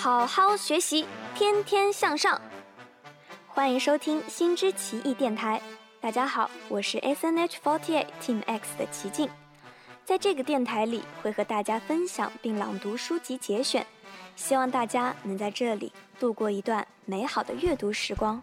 好好学习，天天向上。欢迎收听新知奇异电台。大家好，我是 S N H forty eight Team X 的齐静。在这个电台里，会和大家分享并朗读书籍节选，希望大家能在这里度过一段美好的阅读时光。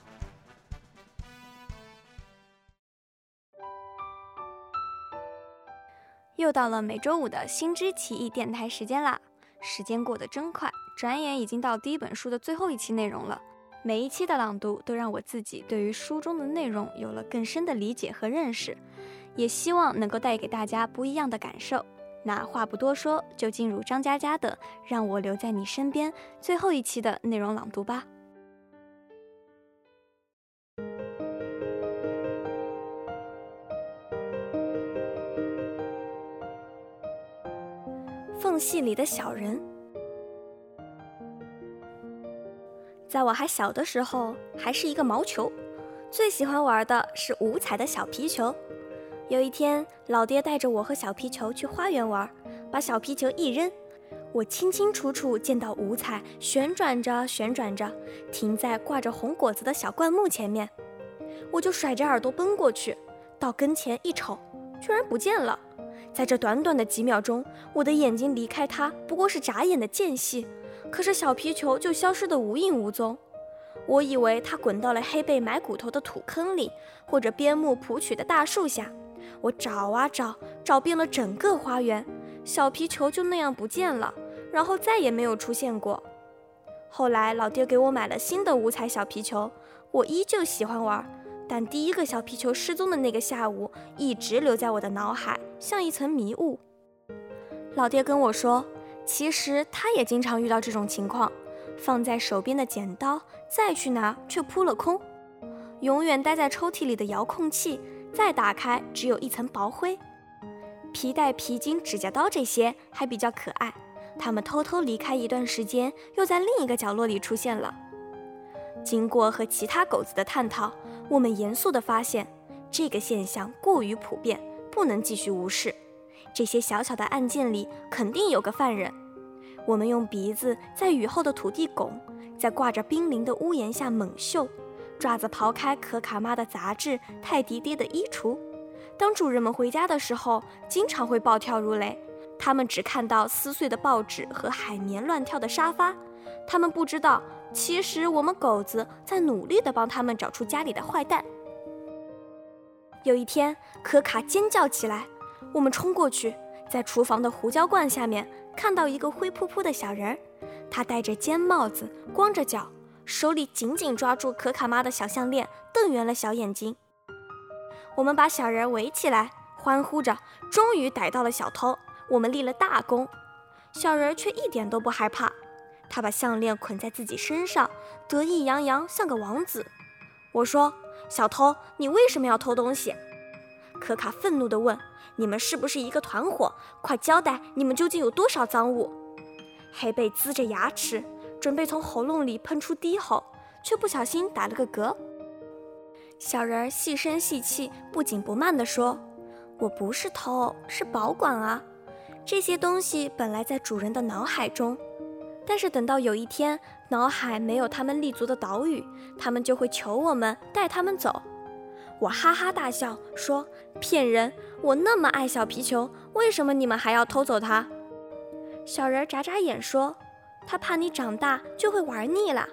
又到了每周五的新知奇异电台时间啦！时间过得真快，转眼已经到第一本书的最后一期内容了。每一期的朗读都让我自己对于书中的内容有了更深的理解和认识，也希望能够带给大家不一样的感受。那话不多说，就进入张嘉佳的《让我留在你身边》最后一期的内容朗读吧。缝隙里的小人。在我还小的时候，还是一个毛球，最喜欢玩的是五彩的小皮球。有一天，老爹带着我和小皮球去花园玩，把小皮球一扔，我清清楚楚见到五彩旋转着旋转着，停在挂着红果子的小灌木前面。我就甩着耳朵奔过去，到跟前一瞅，居然不见了。在这短短的几秒钟，我的眼睛离开它不过是眨眼的间隙，可是小皮球就消失得无影无踪。我以为它滚到了黑背埋骨头的土坑里，或者边牧谱曲的大树下。我找啊找，找遍了整个花园，小皮球就那样不见了，然后再也没有出现过。后来老爹给我买了新的五彩小皮球，我依旧喜欢玩。但第一个小皮球失踪的那个下午，一直留在我的脑海，像一层迷雾。老爹跟我说，其实他也经常遇到这种情况：放在手边的剪刀，再去拿却扑了空；永远待在抽屉里的遥控器，再打开只有一层薄灰；皮带、皮筋、指甲刀这些还比较可爱，它们偷偷离开一段时间，又在另一个角落里出现了。经过和其他狗子的探讨。我们严肃地发现，这个现象过于普遍，不能继续无视。这些小小的案件里肯定有个犯人。我们用鼻子在雨后的土地拱，在挂着冰凌的屋檐下猛嗅，爪子刨开可卡妈的杂志、泰迪爹的衣橱。当主人们回家的时候，经常会暴跳如雷。他们只看到撕碎的报纸和海绵乱跳的沙发，他们不知道。其实我们狗子在努力地帮他们找出家里的坏蛋。有一天，可卡尖叫起来，我们冲过去，在厨房的胡椒罐下面看到一个灰扑扑的小人儿，他戴着尖帽子，光着脚，手里紧紧抓住可卡妈的小项链，瞪圆了小眼睛。我们把小人围起来，欢呼着，终于逮到了小偷，我们立了大功。小人却一点都不害怕。他把项链捆在自己身上，得意洋洋，像个王子。我说：“小偷，你为什么要偷东西？”可卡愤怒地问：“你们是不是一个团伙？快交代，你们究竟有多少赃物？”黑贝呲着牙齿，准备从喉咙里喷出低吼，却不小心打了个嗝。小人儿细声细气、不紧不慢地说：“我不是偷，是保管啊。这些东西本来在主人的脑海中。”但是等到有一天，脑海没有他们立足的岛屿，他们就会求我们带他们走。我哈哈大笑说：“骗人！我那么爱小皮球，为什么你们还要偷走它？”小人眨眨眼说：“他怕你长大就会玩腻了，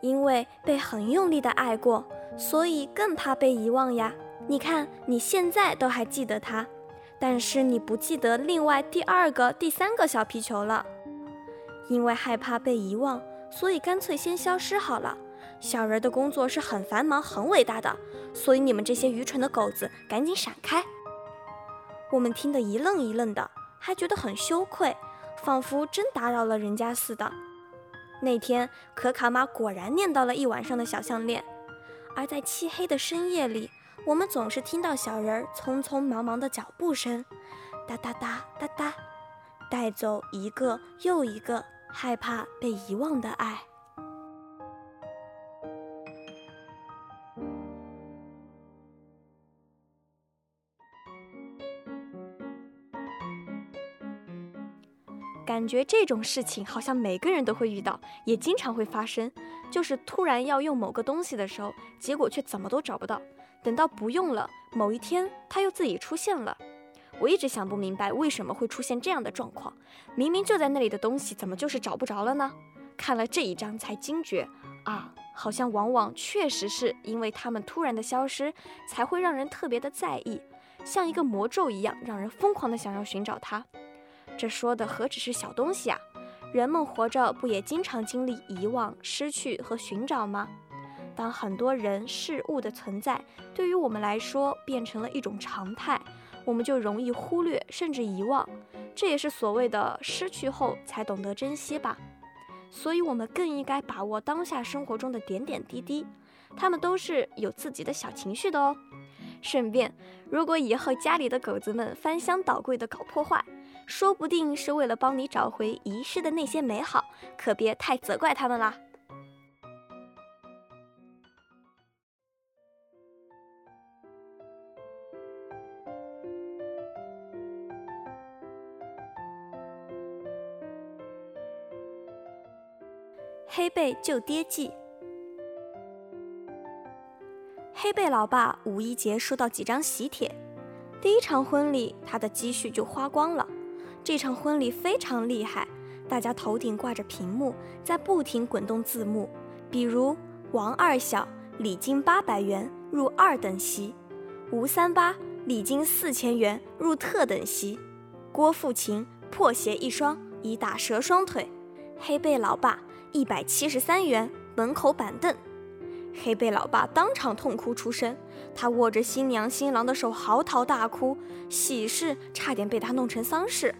因为被很用力的爱过，所以更怕被遗忘呀。你看你现在都还记得它，但是你不记得另外第二个、第三个小皮球了。”因为害怕被遗忘，所以干脆先消失好了。小人的工作是很繁忙、很伟大的，所以你们这些愚蠢的狗子，赶紧闪开！我们听得一愣一愣的，还觉得很羞愧，仿佛真打扰了人家似的。那天，可卡妈果然念叨了一晚上的小项链，而在漆黑的深夜里，我们总是听到小人儿匆匆忙忙的脚步声，哒哒哒哒哒，带走一个又一个。害怕被遗忘的爱。感觉这种事情好像每个人都会遇到，也经常会发生。就是突然要用某个东西的时候，结果却怎么都找不到。等到不用了，某一天它又自己出现了。我一直想不明白为什么会出现这样的状况，明明就在那里的东西，怎么就是找不着了呢？看了这一章才惊觉，啊，好像往往确实是因为它们突然的消失，才会让人特别的在意，像一个魔咒一样，让人疯狂的想要寻找它。这说的何止是小东西啊！人们活着不也经常经历遗忘、失去和寻找吗？当很多人事物的存在对于我们来说变成了一种常态，我们就容易忽略甚至遗忘。这也是所谓的失去后才懂得珍惜吧。所以，我们更应该把握当下生活中的点点滴滴，他们都是有自己的小情绪的哦。顺便，如果以后家里的狗子们翻箱倒柜的搞破坏，说不定是为了帮你找回遗失的那些美好，可别太责怪他们啦。黑贝救爹记。黑贝老爸五一节收到几张喜帖，第一场婚礼他的积蓄就花光了。这场婚礼非常厉害，大家头顶挂着屏幕，在不停滚动字幕，比如王二小礼金八百元入二等席，吴三八礼金四千元入特等席，郭富琴破鞋一双已打折双腿，黑贝老爸一百七十三元门口板凳，黑贝老爸当场痛哭出声，他握着新娘新郎的手嚎啕大哭，喜事差点被他弄成丧事。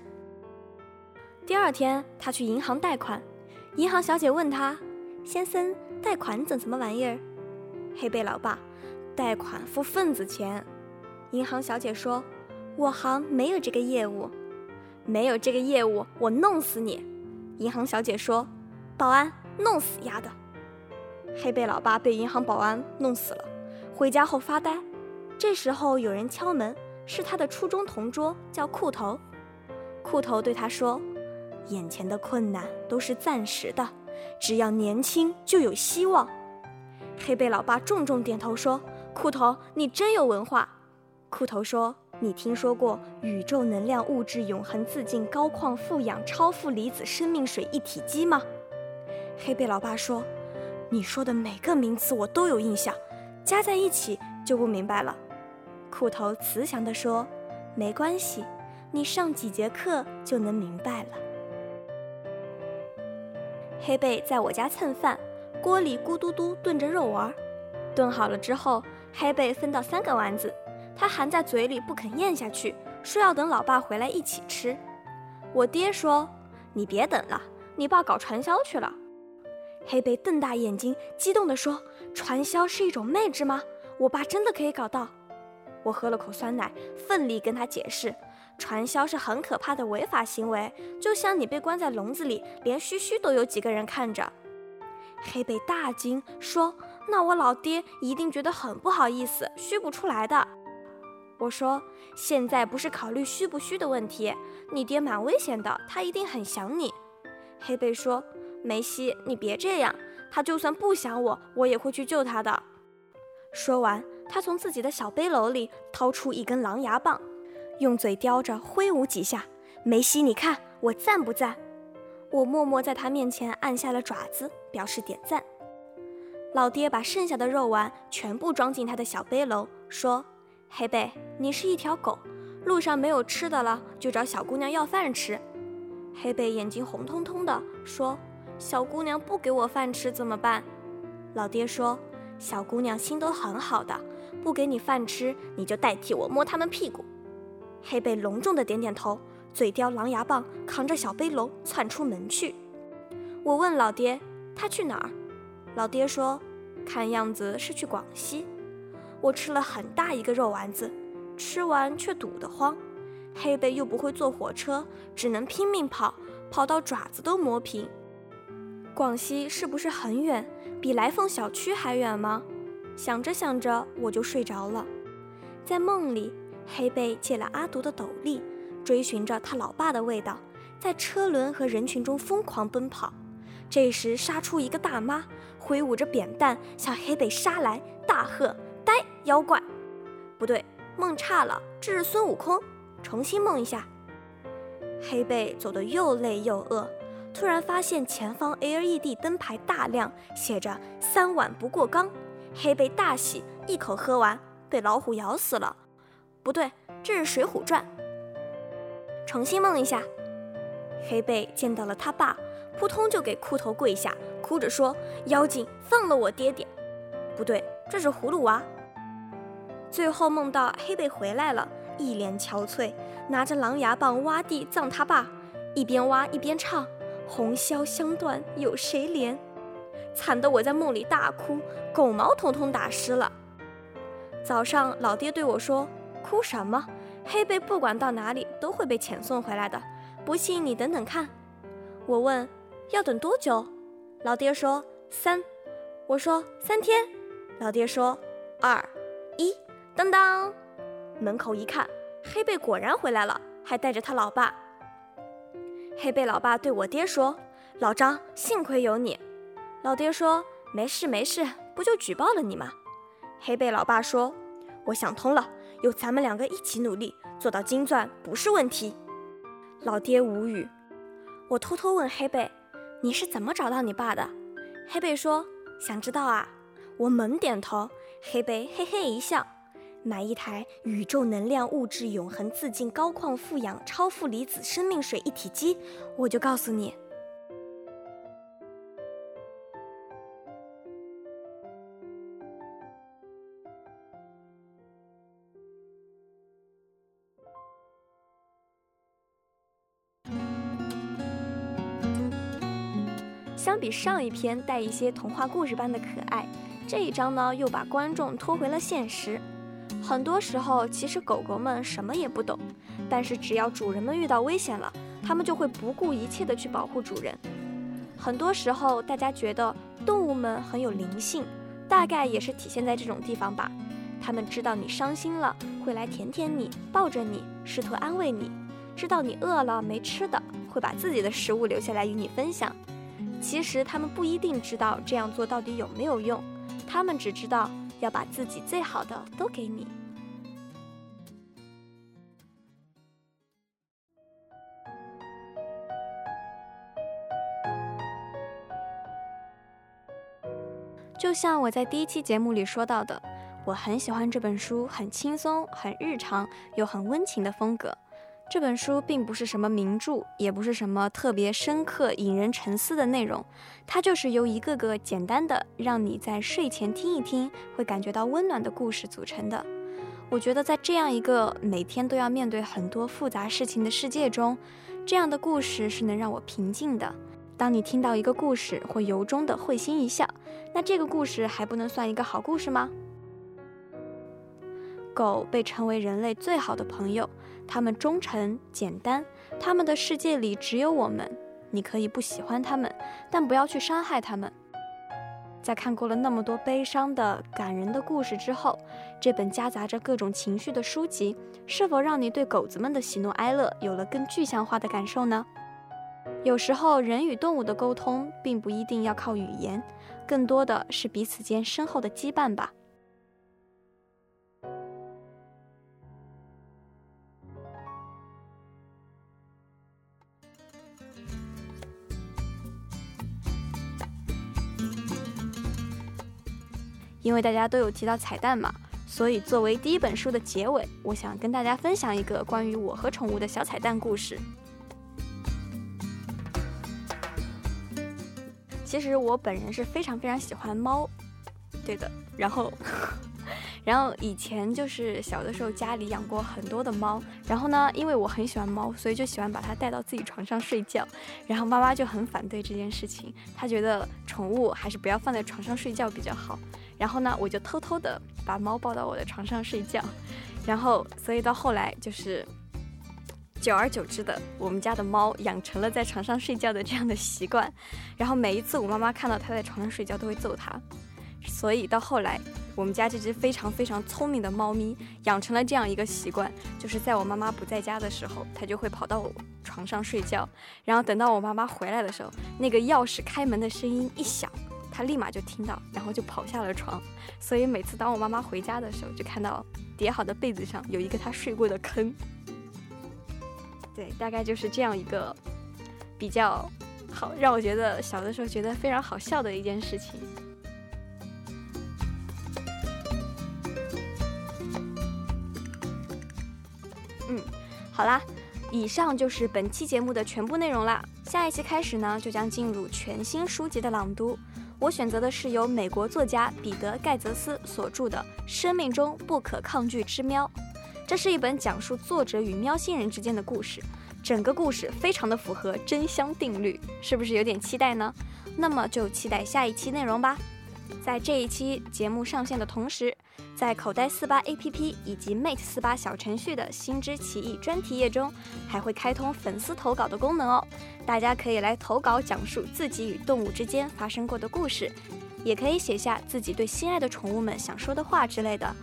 第二天，他去银行贷款，银行小姐问他：“先生，贷款整什么玩意儿？”黑贝老爸：“贷款付份子钱。”银行小姐说：“我行没有这个业务，没有这个业务，我弄死你！”银行小姐说：“保安，弄死丫的！”黑贝老爸被银行保安弄死了，回家后发呆。这时候有人敲门，是他的初中同桌，叫裤头。裤头对他说。眼前的困难都是暂时的，只要年轻就有希望。黑贝老爸重重点头说：“裤头，你真有文化。”裤头说：“你听说过宇宙能量物质永恒自净高矿富氧超负离子生命水一体机吗？”黑贝老爸说：“你说的每个名词我都有印象，加在一起就不明白了。”裤头慈祥地说：“没关系，你上几节课就能明白了。”黑贝在我家蹭饭，锅里咕嘟嘟炖着肉丸，炖好了之后，黑贝分到三个丸子，他含在嘴里不肯咽下去，说要等老爸回来一起吃。我爹说：“你别等了，你爸搞传销去了。”黑贝瞪大眼睛，激动地说：“传销是一种妹纸吗？我爸真的可以搞到？”我喝了口酸奶，奋力跟他解释。传销是很可怕的违法行为，就像你被关在笼子里，连嘘嘘都有几个人看着。黑贝大惊说：“那我老爹一定觉得很不好意思，嘘不出来的。”我说：“现在不是考虑嘘不嘘的问题，你爹蛮危险的，他一定很想你。”黑贝说：“梅西，你别这样，他就算不想我，我也会去救他的。”说完，他从自己的小背篓里掏出一根狼牙棒。用嘴叼着挥舞几下，梅西，你看我赞不赞？我默默在他面前按下了爪子，表示点赞。老爹把剩下的肉丸全部装进他的小背篓，说：“黑贝，你是一条狗，路上没有吃的了，就找小姑娘要饭吃。”黑贝眼睛红彤彤的说：“小姑娘不给我饭吃怎么办？”老爹说：“小姑娘心都很好的，不给你饭吃，你就代替我摸他们屁股。”黑贝隆重的点点头，嘴叼狼牙棒，扛着小背篓窜出门去。我问老爹：“他去哪儿？”老爹说：“看样子是去广西。”我吃了很大一个肉丸子，吃完却堵得慌。黑贝又不会坐火车，只能拼命跑，跑到爪子都磨平。广西是不是很远？比来凤小区还远吗？想着想着，我就睡着了。在梦里。黑贝借了阿独的斗笠，追寻着他老爸的味道，在车轮和人群中疯狂奔跑。这时，杀出一个大妈，挥舞着扁担向黑贝杀来，大喝：“呆，妖怪！”不对，梦差了，这是孙悟空。重新梦一下。黑贝走得又累又饿，突然发现前方 LED 灯牌大亮，写着“三碗不过冈”。黑贝大喜，一口喝完，被老虎咬死了。不对，这是《水浒传》。重新梦一下。黑贝见到了他爸，扑通就给裤头跪下，哭着说：“妖精，放了我爹爹！”不对，这是葫芦娃。最后梦到黑贝回来了。一脸憔悴，拿着狼牙棒挖地葬他爸，一边挖一边唱：“红绡香断有谁怜？”惨得我在梦里大哭，狗毛统统打湿了。早上老爹对我说：“哭什么？黑贝不管到哪里都会被遣送回来的，不信你等等看。”我问：“要等多久？”老爹说：“三。”我说：“三天。”老爹说：“二，一，当当。”门口一看，黑贝果然回来了，还带着他老爸。黑贝老爸对我爹说：“老张，幸亏有你。”老爹说：“没事没事，不就举报了你吗？”黑贝老爸说：“我想通了，有咱们两个一起努力，做到金钻不是问题。”老爹无语。我偷偷问黑贝：“你是怎么找到你爸的？”黑贝说：“想知道啊？”我猛点头。黑贝嘿嘿一笑。买一台宇宙能量物质永恒自净高矿富氧超负离子生命水一体机，我就告诉你。相比上一篇带一些童话故事般的可爱，这一章呢又把观众拖回了现实。很多时候，其实狗狗们什么也不懂，但是只要主人们遇到危险了，它们就会不顾一切的去保护主人。很多时候，大家觉得动物们很有灵性，大概也是体现在这种地方吧。它们知道你伤心了，会来舔舔你，抱着你，试图安慰你；知道你饿了没吃的，会把自己的食物留下来与你分享。其实他们不一定知道这样做到底有没有用，他们只知道。要把自己最好的都给你。就像我在第一期节目里说到的，我很喜欢这本书，很轻松、很日常又很温情的风格。这本书并不是什么名著，也不是什么特别深刻、引人沉思的内容，它就是由一个个简单的让你在睡前听一听会感觉到温暖的故事组成的。我觉得在这样一个每天都要面对很多复杂事情的世界中，这样的故事是能让我平静的。当你听到一个故事，会由衷的会心一笑，那这个故事还不能算一个好故事吗？狗被称为人类最好的朋友。他们忠诚、简单，他们的世界里只有我们。你可以不喜欢他们，但不要去伤害他们。在看过了那么多悲伤的、感人的故事之后，这本夹杂着各种情绪的书籍，是否让你对狗子们的喜怒哀乐有了更具象化的感受呢？有时候，人与动物的沟通并不一定要靠语言，更多的是彼此间深厚的羁绊吧。因为大家都有提到彩蛋嘛，所以作为第一本书的结尾，我想跟大家分享一个关于我和宠物的小彩蛋故事。其实我本人是非常非常喜欢猫，对的。然后，然后以前就是小的时候家里养过很多的猫，然后呢，因为我很喜欢猫，所以就喜欢把它带到自己床上睡觉。然后妈妈就很反对这件事情，她觉得宠物还是不要放在床上睡觉比较好。然后呢，我就偷偷的把猫抱到我的床上睡觉，然后，所以到后来就是，久而久之的，我们家的猫养成了在床上睡觉的这样的习惯。然后每一次我妈妈看到它在床上睡觉，都会揍它。所以到后来，我们家这只非常非常聪明的猫咪养成了这样一个习惯，就是在我妈妈不在家的时候，它就会跑到我床上睡觉，然后等到我妈妈回来的时候，那个钥匙开门的声音一响，他立马就听到，然后就跑下了床。所以每次当我妈妈回家的时候，就看到叠好的被子上有一个他睡过的坑。对，大概就是这样一个比较好，让我觉得小的时候觉得非常好笑的一件事情。嗯，好啦，以上就是本期节目的全部内容啦。下一期开始呢，就将进入全新书籍的朗读。我选择的是由美国作家彼得·盖泽斯所著的《生命中不可抗拒之喵》。这是一本讲述作者与喵星人之间的故事，整个故事非常的符合真香定律，是不是有点期待呢？那么就期待下一期内容吧。在这一期节目上线的同时，在口袋四八 APP 以及 Mate 四八小程序的心之奇异专题页中，还会开通粉丝投稿的功能哦。大家可以来投稿，讲述自己与动物之间发生过的故事，也可以写下自己对心爱的宠物们想说的话之类的。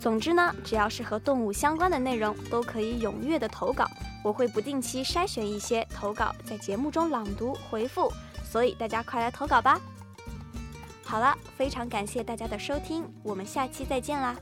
总之呢，只要是和动物相关的内容，都可以踊跃的投稿，我会不定期筛选一些投稿，在节目中朗读回复，所以大家快来投稿吧。好了，非常感谢大家的收听，我们下期再见啦。